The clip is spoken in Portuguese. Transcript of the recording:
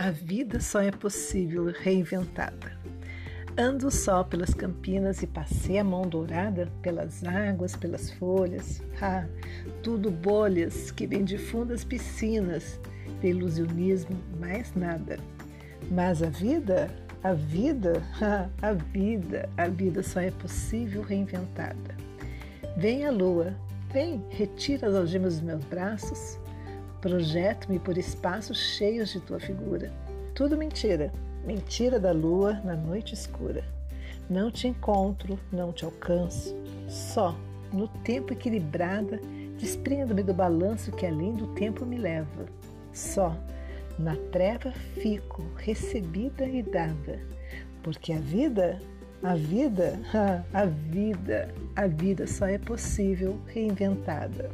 A vida só é possível reinventada. Ando só pelas campinas e passei a mão dourada pelas águas, pelas folhas. Ah, tudo bolhas que vêm de fundas piscinas, de ilusionismo, mais nada. Mas a vida, a vida, ah, a vida, a vida só é possível reinventada. Vem a lua, vem, retira as algemas dos meus braços, projeto-me por espaços cheios de tua figura. Tudo mentira Mentira da lua na noite escura. Não te encontro, não te alcanço. Só, no tempo equilibrada, desprendo-me do balanço que além do tempo me leva. Só, na treva fico, recebida e dada. Porque a vida, a vida, a vida, a vida só é possível reinventada.